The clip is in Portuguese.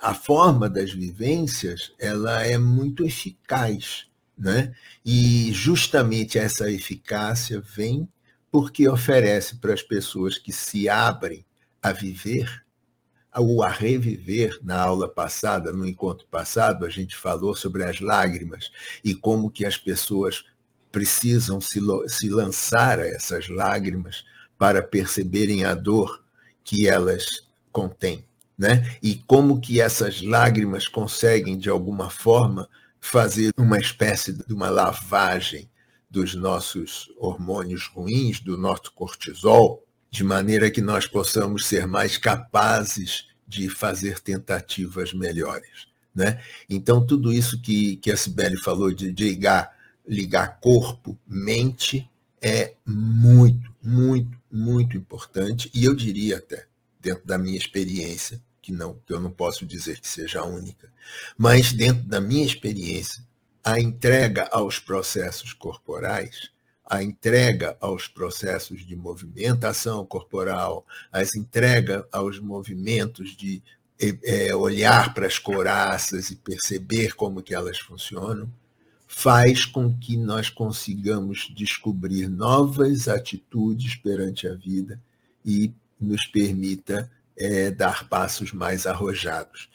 a forma das vivências ela é muito eficaz, né? E justamente essa eficácia vem porque oferece para as pessoas que se abrem a viver ou a reviver. Na aula passada, no encontro passado, a gente falou sobre as lágrimas e como que as pessoas precisam se, se lançar a essas lágrimas para perceberem a dor que elas contêm. Né? E como que essas lágrimas conseguem, de alguma forma, fazer uma espécie de uma lavagem dos nossos hormônios ruins, do nosso cortisol, de maneira que nós possamos ser mais capazes de fazer tentativas melhores. Né? Então, tudo isso que, que a Sibeli falou de, de ligar, ligar corpo, mente, é muito, muito, muito importante, e eu diria até, dentro da minha experiência, que não, que eu não posso dizer que seja a única, mas dentro da minha experiência, a entrega aos processos corporais, a entrega aos processos de movimentação corporal, as entrega aos movimentos de é, olhar para as coraças e perceber como que elas funcionam, faz com que nós consigamos descobrir novas atitudes perante a vida e nos permita é, dar passos mais arrojados.